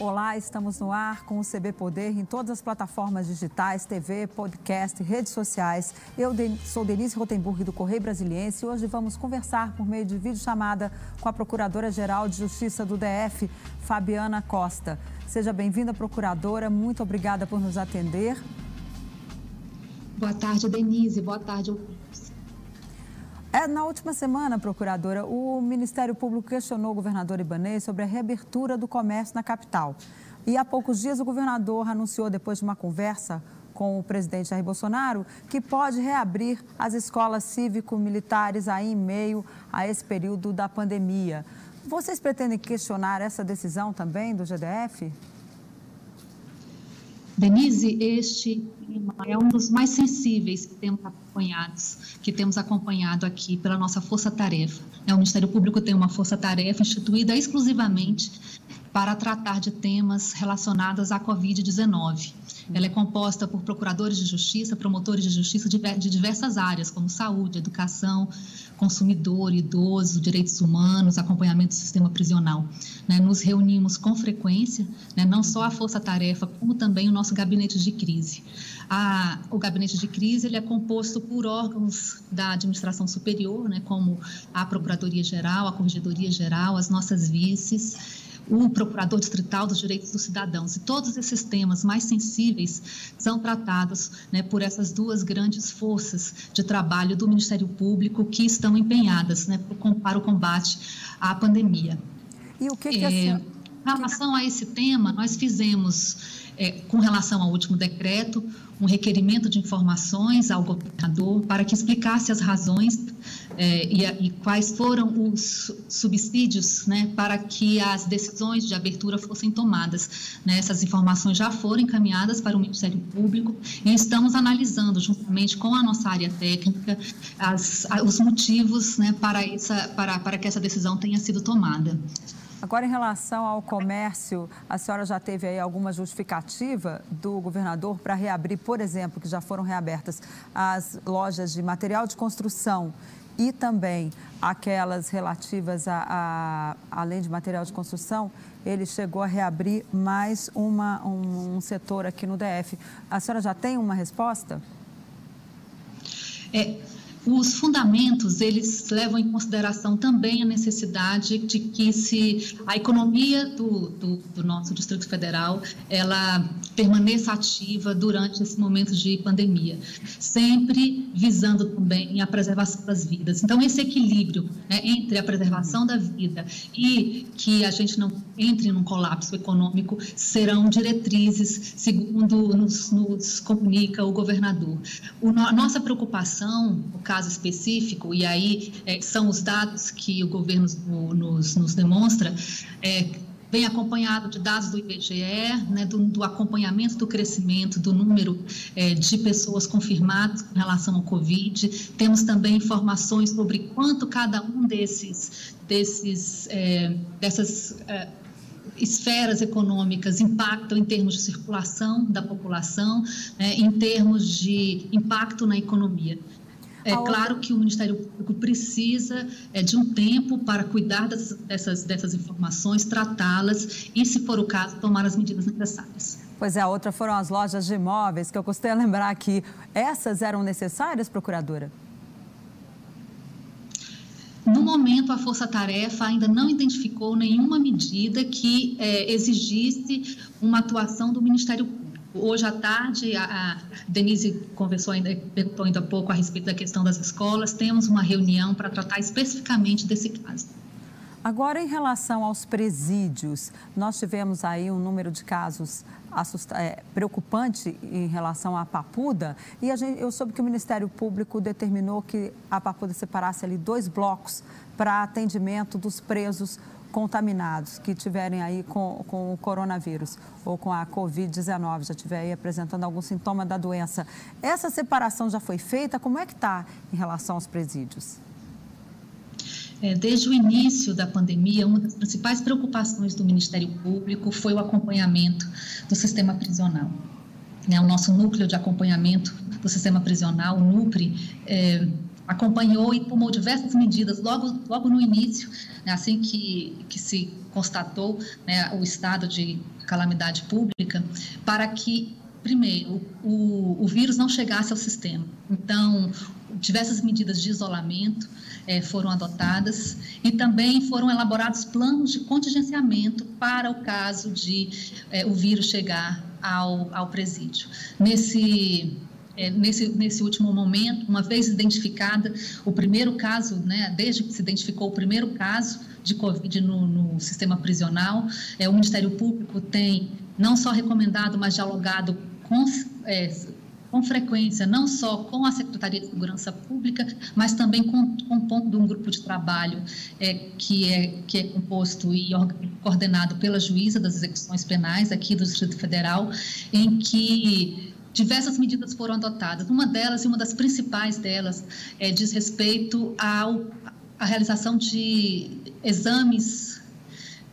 Olá, estamos no ar com o CB Poder em todas as plataformas digitais, TV, podcast, redes sociais. Eu sou Denise Rotenburg do Correio Brasiliense e hoje vamos conversar por meio de videochamada com a Procuradora-Geral de Justiça do DF, Fabiana Costa. Seja bem-vinda, Procuradora. Muito obrigada por nos atender. Boa tarde, Denise. Boa tarde, na última semana, procuradora, o Ministério Público questionou o governador Ibanez sobre a reabertura do comércio na capital. E há poucos dias o governador anunciou, depois de uma conversa com o presidente Jair Bolsonaro, que pode reabrir as escolas cívico-militares aí em meio a esse período da pandemia. Vocês pretendem questionar essa decisão também do GDF? Denise, este é um dos mais sensíveis que temos acompanhados, que temos acompanhado aqui pela nossa força-tarefa. O Ministério Público tem uma força-tarefa instituída exclusivamente para tratar de temas relacionados à Covid-19. Ela é composta por procuradores de justiça, promotores de justiça de diversas áreas, como saúde, educação, consumidor, idoso, direitos humanos, acompanhamento do sistema prisional. Né? Nos reunimos com frequência, né? não só a força-tarefa, como também o nosso gabinete de crise. A, o gabinete de crise ele é composto por órgãos da administração superior, né? como a Procuradoria-Geral, a Corregedoria-Geral, as nossas vices o Procurador Distrital dos Direitos dos Cidadãos. E todos esses temas mais sensíveis são tratados né, por essas duas grandes forças de trabalho do Ministério Público que estão empenhadas né, para o combate à pandemia. E o que, que é, Em relação a esse tema, nós fizemos, é, com relação ao último decreto, um requerimento de informações ao governador para que explicasse as razões é, e, e, quais foram os subsídios né, para que as decisões de abertura fossem tomadas. Né, essas informações já foram encaminhadas para o Ministério Público e estamos analisando, juntamente com a nossa área técnica, as, os motivos né, para, essa, para, para que essa decisão tenha sido tomada. Agora, em relação ao comércio, a senhora já teve aí alguma justificativa do governador para reabrir, por exemplo, que já foram reabertas as lojas de material de construção e também aquelas relativas a, a além de material de construção, ele chegou a reabrir mais uma, um, um setor aqui no DF. A senhora já tem uma resposta? É, os fundamentos, eles levam em consideração também a necessidade de que se a economia do, do, do nosso Distrito Federal, ela permaneça ativa durante esse momento de pandemia, sempre visando também a preservação das vidas. Então, esse equilíbrio né, entre a preservação da vida e que a gente não entre num colapso econômico serão diretrizes, segundo nos, nos comunica o governador. O, a nossa preocupação, o caso específico, e aí é, são os dados que o governo nos, nos demonstra, é, vem acompanhado de dados do IBGE, né, do, do, acompanhamento do crescimento do número é, de pessoas confirmadas com relação ao Covid. Temos também informações sobre quanto cada um desses, desses é, dessas é, esferas econômicas impactam em termos de circulação da população, né, em termos de impacto na economia. É claro que o Ministério Público precisa é, de um tempo para cuidar das, dessas, dessas informações, tratá-las e, se for o caso, tomar as medidas necessárias. Pois é, a outra foram as lojas de imóveis, que eu custei lembrar que essas eram necessárias, procuradora? No momento, a Força Tarefa ainda não identificou nenhuma medida que é, exigisse uma atuação do Ministério Público. Hoje à tarde, a, Denise conversou ainda, perguntou ainda há pouco a respeito da questão das escolas. Temos uma reunião para tratar especificamente desse caso. Agora, em relação aos presídios, nós tivemos aí um número de casos assusta, é, preocupante em relação à Papuda e gente, eu soube que o Ministério Público determinou que a Papuda separasse ali dois blocos para atendimento dos presos contaminados que tiverem aí com, com o coronavírus ou com a Covid-19, já estiver aí apresentando algum sintoma da doença. Essa separação já foi feita? Como é que está em relação aos presídios? É, desde o início da pandemia, uma das principais preocupações do Ministério Público foi o acompanhamento do sistema prisional. Né, o nosso núcleo de acompanhamento do sistema prisional, o NUPRI, acompanhou e tomou diversas medidas logo, logo no início, né, assim que, que se constatou né, o estado de calamidade pública, para que, primeiro, o, o vírus não chegasse ao sistema. Então, diversas medidas de isolamento eh, foram adotadas e também foram elaborados planos de contingenciamento para o caso de eh, o vírus chegar ao, ao presídio. Nesse é, nesse, nesse último momento, uma vez identificada o primeiro caso, né, desde que se identificou o primeiro caso de Covid no, no sistema prisional, é, o Ministério Público tem não só recomendado, mas dialogado com, é, com frequência, não só com a Secretaria de Segurança Pública, mas também com, com de um grupo de trabalho é, que, é, que é composto e coordenado pela juíza das execuções penais aqui do Distrito Federal, em que diversas medidas foram adotadas. Uma delas, e uma das principais delas, é, diz respeito ao, à realização de exames,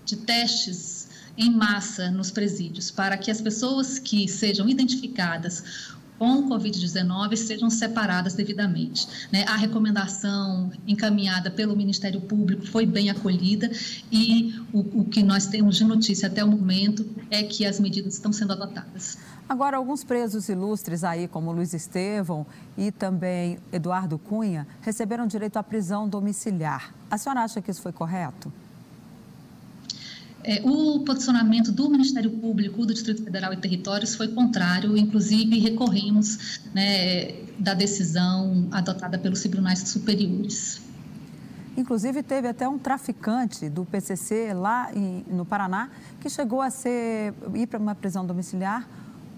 de testes em massa nos presídios, para que as pessoas que sejam identificadas com Covid-19 sejam separadas devidamente. Né? A recomendação encaminhada pelo Ministério Público foi bem acolhida e o, o que nós temos de notícia até o momento é que as medidas estão sendo adotadas. Agora, alguns presos ilustres aí, como Luiz Estevão e também Eduardo Cunha, receberam direito à prisão domiciliar. A senhora acha que isso foi correto? É, o posicionamento do Ministério Público do Distrito Federal e Territórios foi contrário, inclusive recorremos né, da decisão adotada pelos tribunais superiores. Inclusive, teve até um traficante do PCC lá em, no Paraná que chegou a ser, ir para uma prisão domiciliar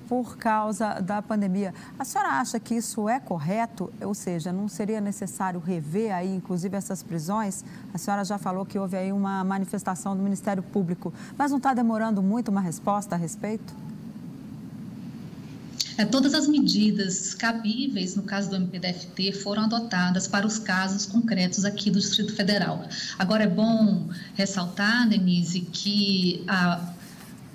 por causa da pandemia. A senhora acha que isso é correto? Ou seja, não seria necessário rever aí, inclusive, essas prisões? A senhora já falou que houve aí uma manifestação do Ministério Público, mas não está demorando muito uma resposta a respeito? É, todas as medidas cabíveis no caso do MPDFT foram adotadas para os casos concretos aqui do Distrito Federal. Agora, é bom ressaltar, Denise, que a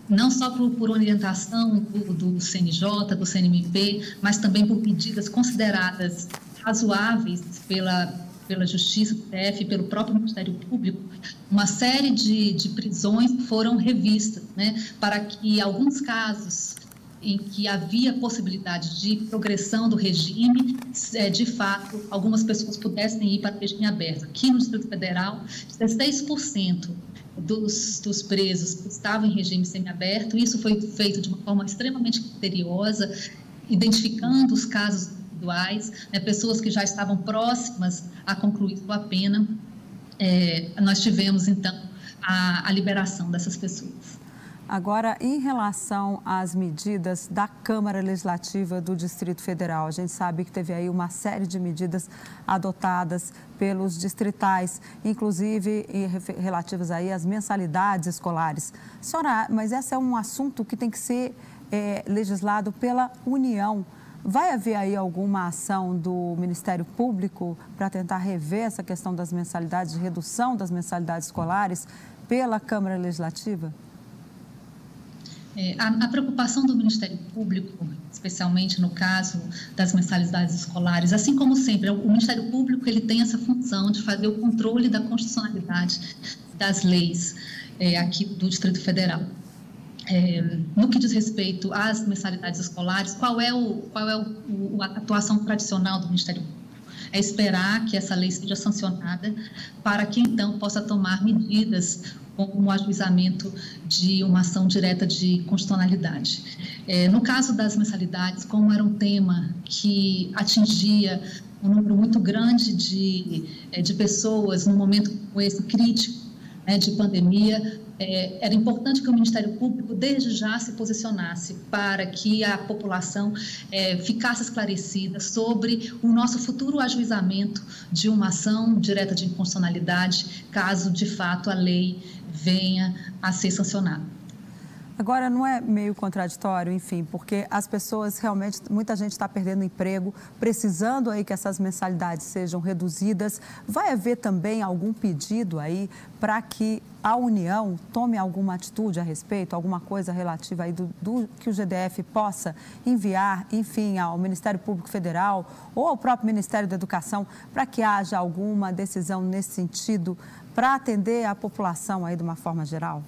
não só por, por orientação do, do, CNJ, do CNMP, mas também por medidas consideradas razoáveis pela, pela Justiça, PF, pelo próprio Ministério Público, uma série de, de prisões foram revistas, né, para que alguns casos em que havia possibilidade de progressão do regime, é, de fato, algumas pessoas pudessem ir para o regime aberto. Aqui no Distrito Federal, 16% dos, dos presos estavam em regime semiaberto. Isso foi feito de uma forma extremamente criteriosa, identificando os casos individuais, né, pessoas que já estavam próximas a concluir sua pena. É, nós tivemos, então, a, a liberação dessas pessoas. Agora, em relação às medidas da Câmara Legislativa do Distrito Federal, a gente sabe que teve aí uma série de medidas adotadas pelos distritais, inclusive relativas aí às mensalidades escolares. Senhora, mas esse é um assunto que tem que ser é, legislado pela União. Vai haver aí alguma ação do Ministério Público para tentar rever essa questão das mensalidades, de redução das mensalidades escolares pela Câmara Legislativa? É, a, a, preocupação do Ministério Público, especialmente no caso das mensalidades escolares, assim como sempre, o Ministério Público ele tem essa função de fazer o controle da constitucionalidade das leis é, aqui do Distrito Federal. É, no que diz respeito às mensalidades escolares, qual é, o, qual é o, a atuação tradicional do Ministério Público? É esperar que essa lei seja sancionada para que então possa tomar medidas como o ajuizamento de uma ação direta de constitucionalidade. É, no caso das mensalidades, como era um tema que atingia um número muito grande de, é, de pessoas num momento como esse crítico né, de pandemia, é, era importante que o Ministério Público, desde já, se posicionasse para que a população é, ficasse esclarecida sobre o nosso futuro ajuizamento de uma ação direta de inconstitucionalidade, caso de fato a lei venha a ser sancionada. Agora, não é meio contraditório, enfim, porque as pessoas realmente, muita gente está perdendo emprego, precisando aí que essas mensalidades sejam reduzidas. Vai haver também algum pedido aí para que a União tome alguma atitude a respeito, alguma coisa relativa aí do, do, que o GDF possa enviar, enfim, ao Ministério Público Federal ou ao próprio Ministério da Educação para que haja alguma decisão nesse sentido para atender a população aí de uma forma geral?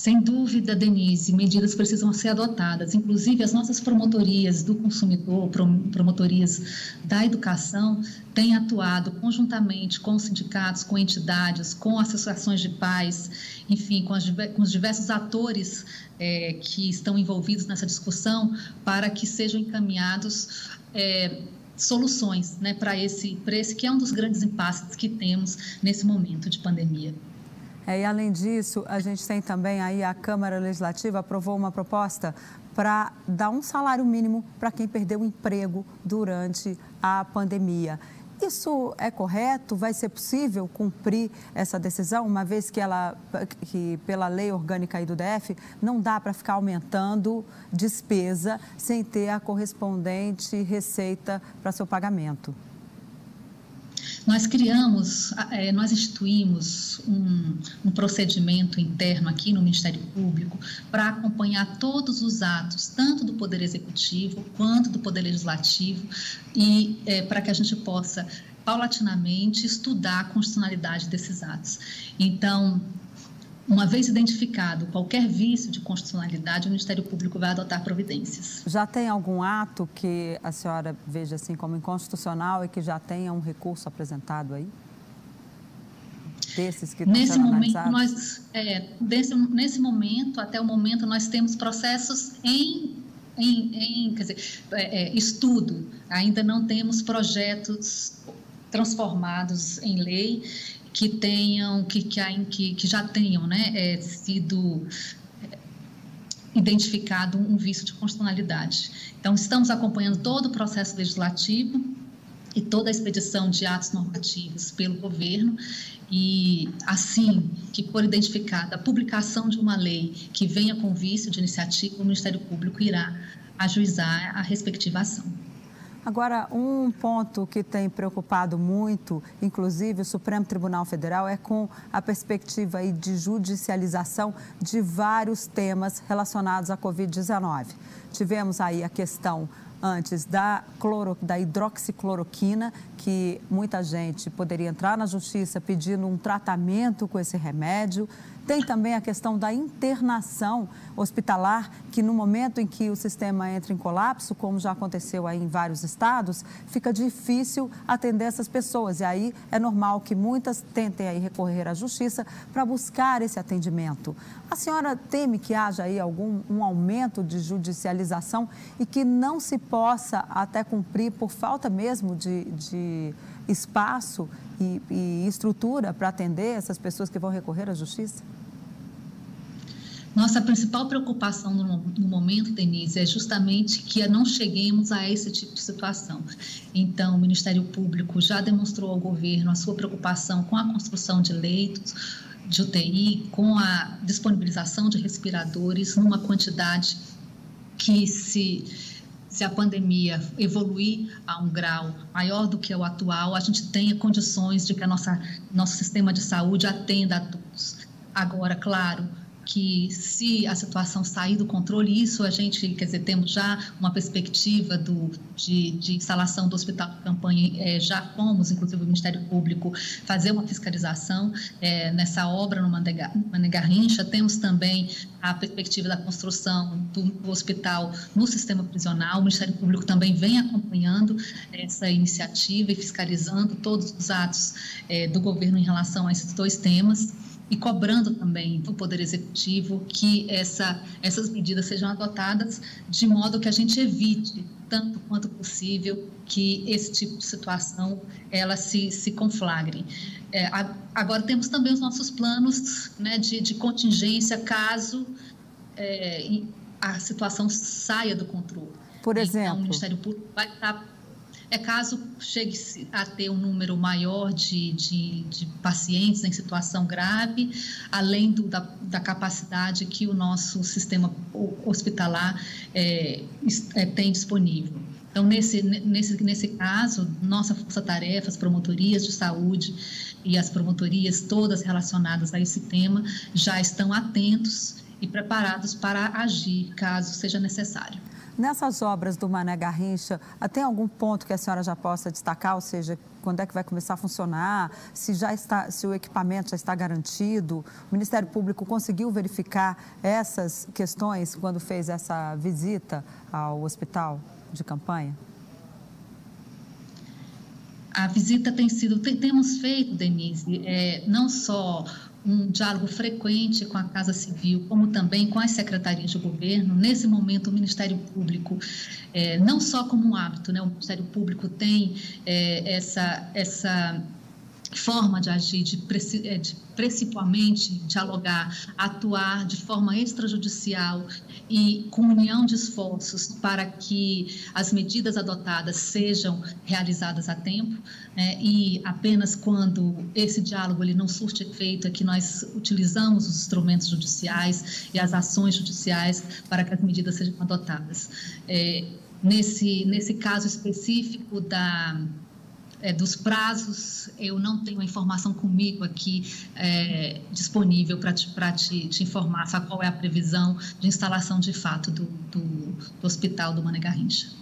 Sem dúvida, Denise, medidas precisam ser adotadas. Inclusive, as nossas promotorias do consumidor, promotorias da educação, têm atuado conjuntamente com sindicatos, com entidades, com associações de pais, enfim, com, as, com os diversos atores é, que estão envolvidos nessa discussão, para que sejam encaminhados. É, soluções né, para esse, esse que é um dos grandes impasses que temos nesse momento de pandemia. É, e além disso, a gente tem também aí a Câmara Legislativa aprovou uma proposta para dar um salário mínimo para quem perdeu o emprego durante a pandemia. Isso é correto? Vai ser possível cumprir essa decisão, uma vez que ela, que pela lei orgânica aí do DF, não dá para ficar aumentando despesa sem ter a correspondente receita para seu pagamento? Nós criamos, é, nós instituímos um, um, procedimento interno aqui no Ministério Público para acompanhar todos os atos, tanto do Poder Executivo quanto do Poder Legislativo, e é, para que a gente possa paulatinamente estudar a constitucionalidade desses atos. Então, uma vez identificado qualquer vício de constitucionalidade, o Ministério Público vai adotar providências. Já tem algum ato que a senhora veja assim como inconstitucional e que já tenha um recurso apresentado aí? Desses que nesse momento nós é, desse, nesse momento até o momento nós temos processos em em, em dizer, é, é, estudo ainda não temos projetos transformados em lei que tenham, que, que, que já tenham né, é, sido é, identificado um vício de constitucionalidade. Então, estamos acompanhando todo o processo legislativo e toda a expedição de atos normativos pelo governo e assim que for identificada a publicação de uma lei que venha com vício de iniciativa, o Ministério Público irá ajuizar a respectiva ação. Agora, um ponto que tem preocupado muito, inclusive o Supremo Tribunal Federal, é com a perspectiva de judicialização de vários temas relacionados à Covid-19. Tivemos aí a questão antes da, cloro, da hidroxicloroquina, que muita gente poderia entrar na justiça pedindo um tratamento com esse remédio. Tem também a questão da internação hospitalar, que no momento em que o sistema entra em colapso, como já aconteceu aí em vários estados, fica difícil atender essas pessoas. E aí é normal que muitas tentem aí recorrer à justiça para buscar esse atendimento. A senhora teme que haja aí algum um aumento de judicialização e que não se possa até cumprir por falta mesmo de, de espaço e, e estrutura para atender essas pessoas que vão recorrer à justiça? Nossa principal preocupação no, momento, Denise, é justamente que não cheguemos a esse tipo de situação. Então, o Ministério Público já demonstrou ao governo a sua preocupação com a construção de leitos de UTI, com a disponibilização de respiradores numa quantidade que se se a pandemia evoluir a um grau maior do que o atual, a gente tenha condições de que a nossa nosso sistema de saúde atenda a todos. Agora, claro, que se a situação sair do controle, isso a gente, quer dizer, temos já uma perspectiva do, de, de instalação do hospital de campanha, é, já fomos, inclusive o Ministério Público, fazer uma fiscalização é, nessa obra no Manegarrincha, temos também a perspectiva da construção do, do, hospital no sistema prisional, o Ministério Público também vem acompanhando essa iniciativa e fiscalizando todos os atos é, do governo em relação a esses dois temas e cobrando também do Poder Executivo que essa, essas medidas sejam adotadas de modo que a gente evite, tanto quanto possível, que esse tipo de situação ela se, se conflagre. É, agora, temos também os nossos planos né, de, de contingência caso é, a situação saia do controle. Por exemplo? Então, o Ministério Público vai estar É caso chegue a ter um número maior de, de, de pacientes em situação grave, além do, da, da, capacidade que o nosso sistema hospitalar é, é, tem disponível. Então, nesse, nesse, nesse caso, nossa força-tarefa, as promotorias de saúde e as promotorias todas relacionadas a esse tema já estão atentos e preparados para agir caso seja necessário. Nessas obras do Mané Garrincha, tem algum ponto que a senhora já possa destacar, ou seja, quando é que vai começar a funcionar, se já está, se o equipamento já está garantido? O Ministério Público conseguiu verificar essas questões quando fez essa visita ao hospital de campanha? A visita tem sido, temos feito, Denise, é, não só um diálogo frequente com a Casa Civil, como também com as secretarias de governo. Nesse momento, o Ministério Público, é, não só como um hábito, né, o Ministério Público tem é, essa, essa forma de agir, de, é, de principalmente dialogar, atuar de forma extrajudicial e com união de esforços para que as medidas adotadas sejam realizadas a tempo né? e apenas quando esse diálogo ele não surte efeito é que nós utilizamos os instrumentos judiciais e as ações judiciais para que as medidas sejam adotadas. É, nesse, nesse caso específico da é, dos prazos, eu não tenho a informação comigo aqui é, disponível para te, te, te, informar qual é a previsão de instalação de fato do, do, do Hospital do Mané Garrincha.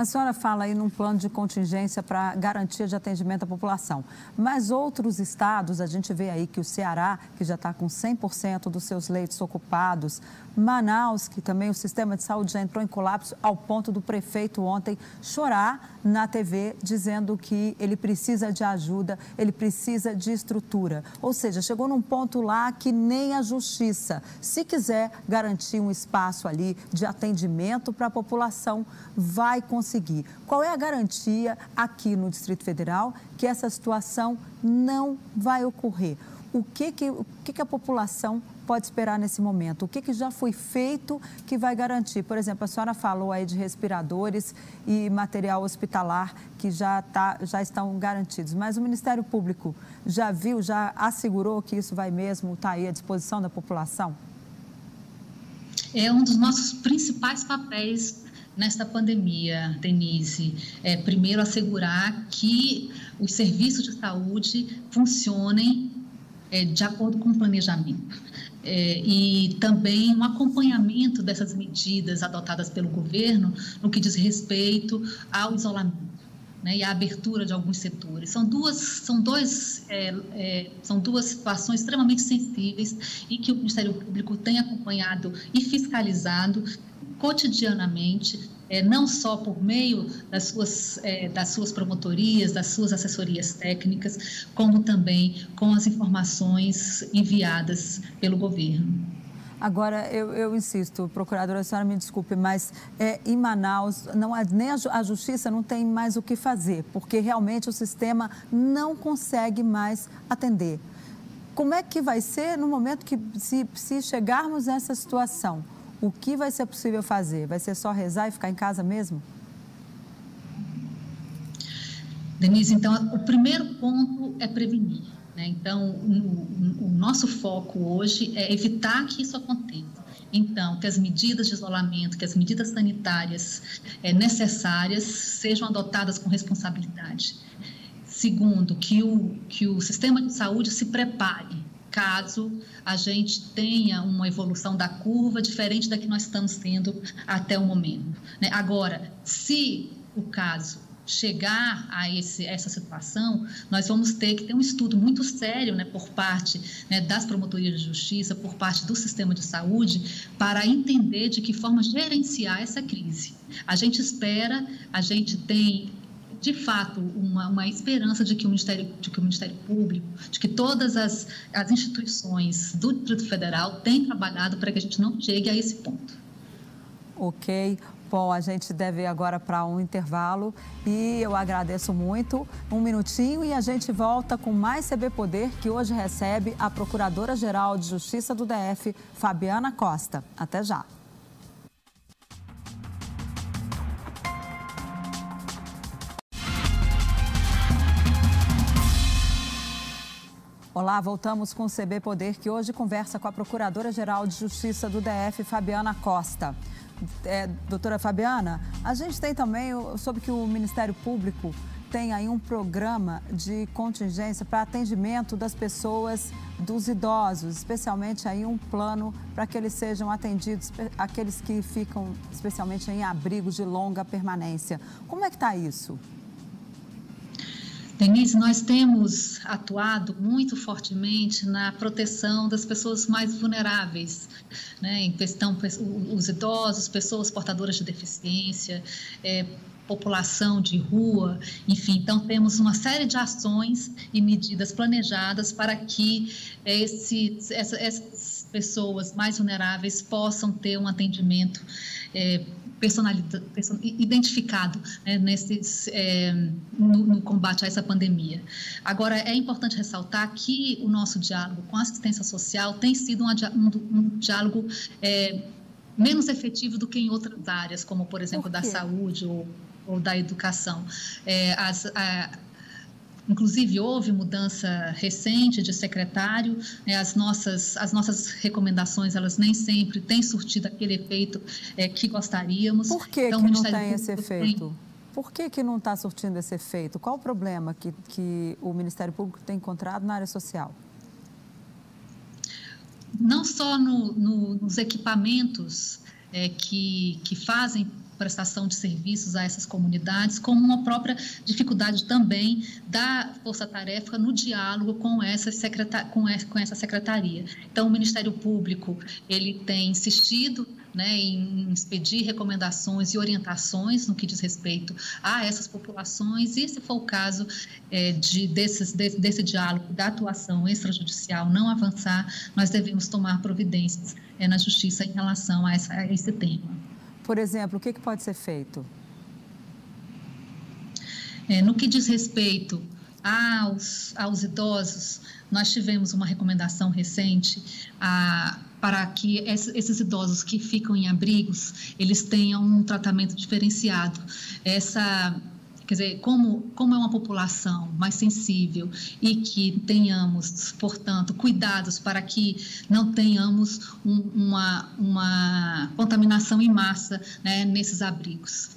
A senhora fala aí num plano de contingência para garantia de atendimento à população. Mas outros estados, a gente vê aí que o Ceará, que já está com 100% dos seus leitos ocupados, Manaus, que também o sistema de saúde já entrou em colapso, ao ponto do prefeito ontem chorar na TV dizendo que ele precisa de ajuda, ele precisa de estrutura. Ou seja, chegou num ponto lá que nem a justiça, se quiser garantir um espaço ali de atendimento para a população, vai conseguir conseguir. Qual é a garantia aqui no Distrito Federal que essa situação não vai ocorrer? O que, que, o que, que a população pode esperar nesse momento? O que, que já foi feito que vai garantir? Por exemplo, a senhora falou aí de respiradores e material hospitalar que já, tá, já estão garantidos, mas o Ministério Público já viu, já assegurou que isso vai mesmo estar tá aí à disposição da população? É um dos nossos principais papéis nesta pandemia, Denise? É, primeiro, assegurar que os serviços de saúde funcionem é, de acordo com o planejamento. É, e também um acompanhamento dessas medidas adotadas pelo governo no que diz respeito ao isolamento. Né, e à abertura de alguns setores. São duas, são, dois, é, é, são duas situações extremamente sensíveis e que o Ministério Público tem acompanhado e fiscalizado cotidianamente, é, não só por meio das suas, é, das suas promotorias, das suas assessorias técnicas, como também com as informações enviadas pelo governo. Agora, eu, eu, insisto, procuradora, a senhora me desculpe, mas é, em Manaus, não, nem a, a, justiça não tem mais o que fazer, porque realmente o sistema não consegue mais atender. Como é que vai ser no momento que, se, se chegarmos nessa situação? o que vai ser possível fazer? Vai ser só rezar e ficar em casa mesmo? Denise, então, o primeiro ponto é prevenir. Né? Então, o, o, nosso foco hoje é evitar que isso aconteça. Então, que as medidas de isolamento, que as medidas sanitárias é, necessárias sejam adotadas com responsabilidade. Segundo, que o, que o sistema de saúde se prepare caso a gente tenha uma evolução da curva diferente da que nós estamos tendo até o momento. Né? Agora, se o caso chegar a esse, essa situação, nós vamos ter que ter um estudo muito sério né, por parte né, das promotorias de justiça, por parte do sistema de saúde, para entender de que forma gerenciar essa crise. A gente espera, a gente tem de fato, uma, uma esperança de que o Ministério, de que o Ministério Público, de que todas as, as instituições do Distrito Federal têm trabalhado para que a gente não chegue a esse ponto. Ok. Bom, a gente deve ir agora para um intervalo e eu agradeço muito. Um minutinho e a gente volta com mais CB Poder, que hoje recebe a Procuradora-Geral de Justiça do DF, Fabiana Costa. Até já. Olá, voltamos com o CB Poder, que hoje conversa com a Procuradora-Geral de Justiça do DF, Fabiana Costa. É, doutora Fabiana, a gente tem também sobre que o Ministério Público tem aí um programa de contingência para atendimento das pessoas, dos idosos, especialmente aí um plano para que eles sejam atendidos, aqueles que ficam especialmente em abrigos de longa permanência. Como é que está isso? Denise, nós temos atuado muito fortemente na proteção das pessoas mais vulneráveis, né? em questão os idosos, pessoas portadoras de deficiência, é, população de rua, enfim. Então, temos uma série de ações e medidas planejadas para que esse, essa, essas pessoas mais vulneráveis possam ter um atendimento é, identificado né, nesses, é, no, no, combate a essa pandemia. Agora, é importante ressaltar que o nosso diálogo com a assistência social tem sido um, um, um diálogo é, menos efetivo do que em outras áreas, como, por exemplo, por da saúde ou, ou da educação. É, as, a, Inclusive, houve mudança recente de secretário, né, as, nossas, as nossas recomendações, elas nem sempre têm surtido aquele efeito é, que gostaríamos. Por que, então, que não tem esse efeito? Tem... Por que, que não está surtindo esse efeito? Qual o problema que, que o Ministério Público tem encontrado na área social? Não só no, no, nos equipamentos é, que, que fazem prestação de serviços a essas comunidades, como uma própria dificuldade também da força-tarefa no diálogo com essa, com, com essa secretaria. Então, o Ministério Público ele tem insistido né, em expedir recomendações e orientações no que diz respeito a essas populações, e se for o caso é, de, desses, de, desse diálogo, da atuação extrajudicial não avançar, nós devemos tomar providências é, na justiça em relação a, essa, a esse tema. Por exemplo, o que, que pode ser feito? É, no que diz respeito aos, aos idosos, nós tivemos uma recomendação recente a, para que esses idosos que ficam em abrigos, eles tenham um tratamento diferenciado. Essa Quer dizer, como, como é uma população mais sensível e que tenhamos, portanto, cuidados para que não tenhamos um, uma, uma contaminação em massa né, nesses abrigos.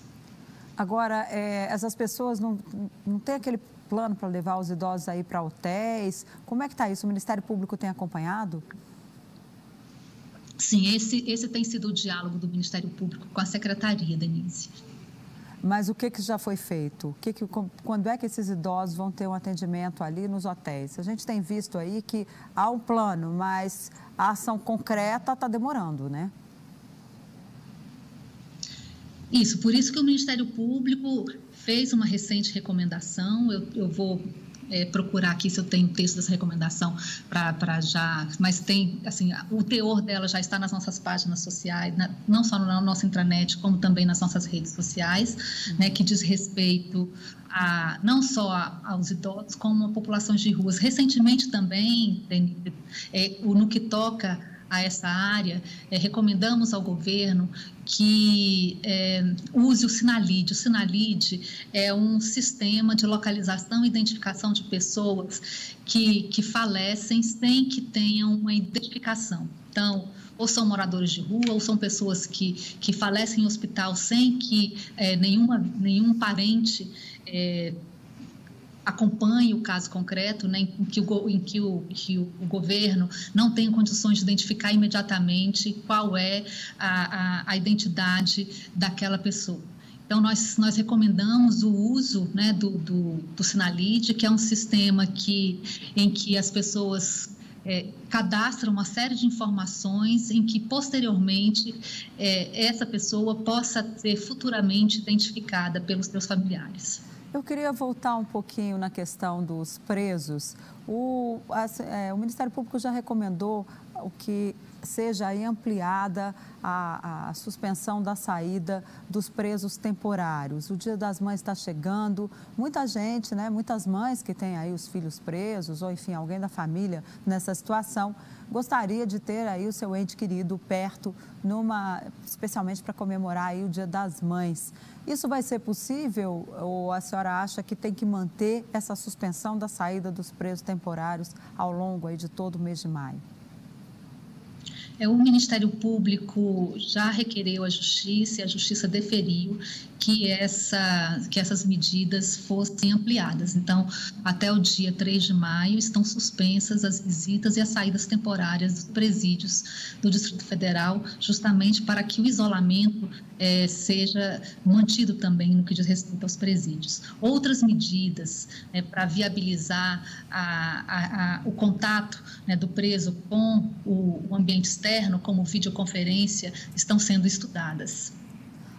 Agora, é, essas pessoas não, não têm aquele plano para levar os idosos aí para hotéis? Como é que está isso? O Ministério Público tem acompanhado? Sim, esse, esse tem sido o diálogo do Ministério Público com a Secretaria, Denise. Mas o que, que já foi feito? Que que, quando é que esses idosos vão ter um atendimento ali nos hotéis? A gente tem visto aí que há um plano, mas a ação concreta está demorando, né? Isso, por isso que o Ministério Público fez uma recente recomendação. Eu, eu vou é, procurar aqui se eu tenho texto dessa recomendação para já, mas tem, assim, o teor dela já está nas nossas páginas sociais, na, não só na nossa intranet, como também nas nossas redes sociais, uhum. né, que diz respeito a, não só a, aos idosos, como a populações de ruas. Recentemente também, é, no que toca a essa área, é, recomendamos ao governo que é, use o Sinalid. O Sinalid é um sistema de localização e identificação de pessoas que, que falecem sem que tenham uma identificação. Então, ou são moradores de rua, ou são pessoas que, que falecem em hospital sem que é, nenhuma, nenhum parente é, acompanhe o caso concreto, né, em que, o, em que, o, que o, governo não tem condições de identificar imediatamente qual é a, a, a identidade daquela pessoa. Então, nós, nós recomendamos o uso né, do, do, do que é um sistema que, em que as pessoas é, cadastram uma série de informações em que, posteriormente, é, essa pessoa possa ser futuramente identificada pelos seus familiares. Eu queria voltar um pouquinho na questão dos presos. O, é, o Ministério Público já recomendou o que seja ampliada a, a, suspensão da saída dos presos temporários. O Dia das Mães está chegando, muita gente, né, muitas mães que têm aí os filhos presos ou enfim alguém da família nessa situação gostaria de ter aí o seu ente querido perto, numa, especialmente para comemorar aí o Dia das Mães. Isso vai ser possível ou a senhora acha que tem que manter essa suspensão da saída dos presos temporários? ao longo aí de todo o mês de maio? É, o Ministério Público já requereu à Justiça a Justiça deferiu que, essa, que essas medidas fossem ampliadas. Então, até o dia 3 de maio, estão suspensas as visitas e as saídas temporárias dos presídios do Distrito Federal, justamente para que o isolamento é, seja mantido também no que diz respeito aos presídios. Outras medidas é, para viabilizar a, a, a, o contato né, do preso com o, o ambiente externo, como videoconferência, estão sendo estudadas.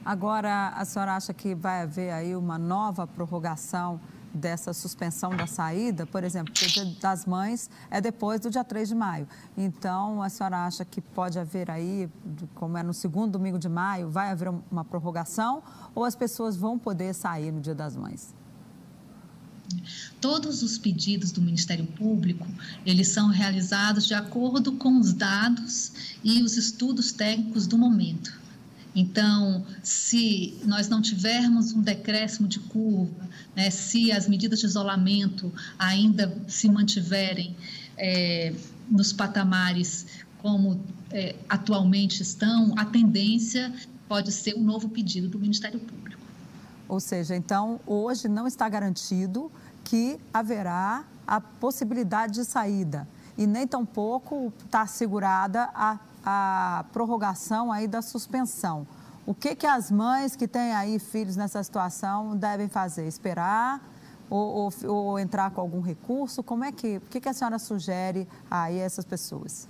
Agora, a senhora acha que vai haver aí uma nova prorrogação dessa suspensão da saída? Por exemplo, o dia das mães é depois do dia 3 de maio. Então, a senhora acha que pode haver aí, como é no segundo domingo de maio, vai haver uma prorrogação ou as pessoas vão poder sair no dia das mães? Todos os pedidos do Ministério Público, eles são realizados de acordo com os dados e os estudos técnicos do momento. Então, se nós não tivermos um decréscimo de curva, né, se as medidas de isolamento ainda se mantiverem é, nos patamares como é, atualmente estão, a tendência pode ser um novo pedido do Ministério Público. Ou seja, então, hoje não está garantido que haverá a possibilidade de saída e nem tampouco está assegurada a a prorrogação aí da suspensão. O que, que as mães que têm aí filhos nessa situação devem fazer? Esperar ou, ou, ou entrar com algum recurso? Como é que, o que, que a senhora sugere aí a essas pessoas?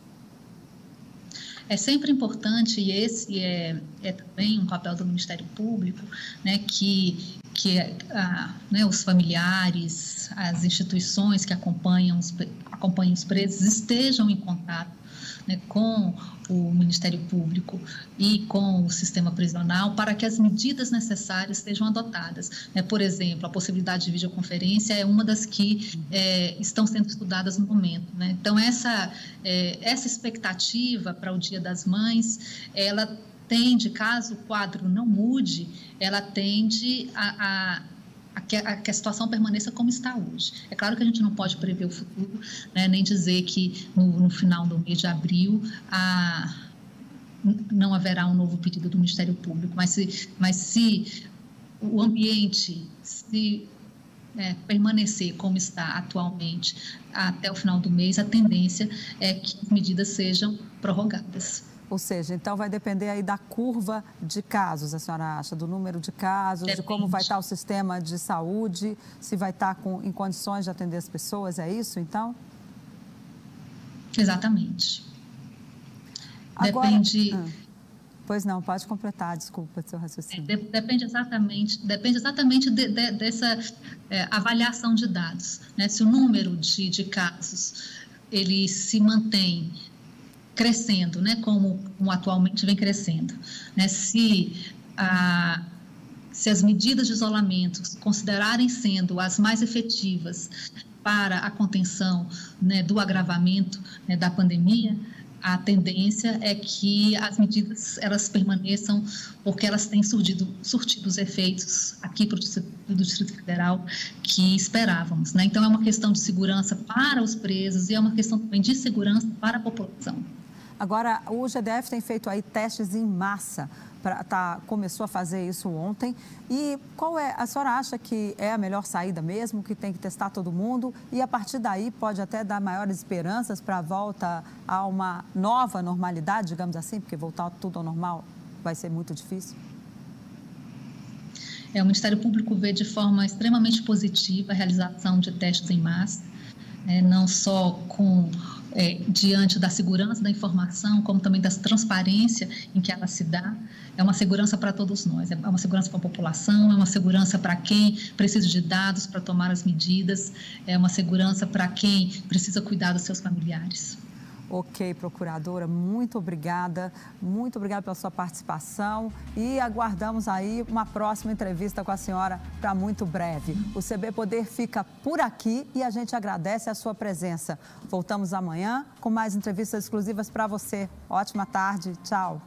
É sempre importante, e esse é, é também um papel do Ministério Público, né, que, que a, né, os familiares, as instituições que acompanham os, acompanham os presos estejam em contato né, com o Ministério Público e com o sistema prisional para que as medidas necessárias sejam adotadas. Né? Por exemplo, a possibilidade de videoconferência é uma das que é, estão sendo estudadas no momento. Né? Então, essa, é, essa expectativa para o Dia das Mães, ela tende, caso o quadro não mude, ela tende a, a a que, a situação permaneça como está hoje. É claro que a gente não pode prever o futuro, né, nem dizer que no, no, final do mês de abril a, não haverá um novo pedido do Ministério Público, mas se, mas se o ambiente se é, permanecer como está atualmente até o final do mês, a tendência é que as medidas sejam prorrogadas. Ou seja, então vai depender aí da curva de casos, a senhora acha, do número de casos, Depende. de como vai estar o sistema de saúde, se vai estar com, em condições de atender as pessoas, é isso então? Exatamente. Agora, depende. Ah, pois não, pode completar, desculpa seu raciocínio. É, depende exatamente, depende exatamente de, de, dessa é, avaliação de dados. Né? Se o número de, de casos ele se mantém crescendo, né, como, como atualmente vem crescendo. Né? Se, a, se as medidas de isolamento considerarem sendo as mais efetivas para a contenção né, do agravamento né, da pandemia, a tendência é que as medidas elas permaneçam porque elas têm surtido, surtido os efeitos aqui para o Distrito, do Distrito Federal que esperávamos. Né? Então, é uma questão de segurança para os presos e é uma questão também de segurança para a população. Agora, o GDF tem feito aí testes em massa. Pra, tá, começou a fazer isso ontem. E qual é, a senhora acha que é a melhor saída mesmo, que tem que testar todo mundo? E a partir daí pode até dar maiores esperanças para a volta a uma nova normalidade, digamos assim, porque voltar tudo ao normal vai ser muito difícil? É, o Ministério Público vê de forma extremamente positiva a realização de testes em massa, né, não só com é, diante da segurança da informação, como também da transparência em que ela se dá. É uma segurança para todos nós, é uma segurança para a população, é uma segurança para quem precisa de dados para tomar as medidas, é uma segurança para quem precisa cuidar dos seus familiares. Ok, procuradora, muito obrigada, muito obrigada pela sua participação e aguardamos aí uma próxima entrevista com a senhora para muito breve. O CB Poder fica por aqui e a gente agradece a sua presença. Voltamos amanhã com mais entrevistas exclusivas para você. Ótima tarde, tchau.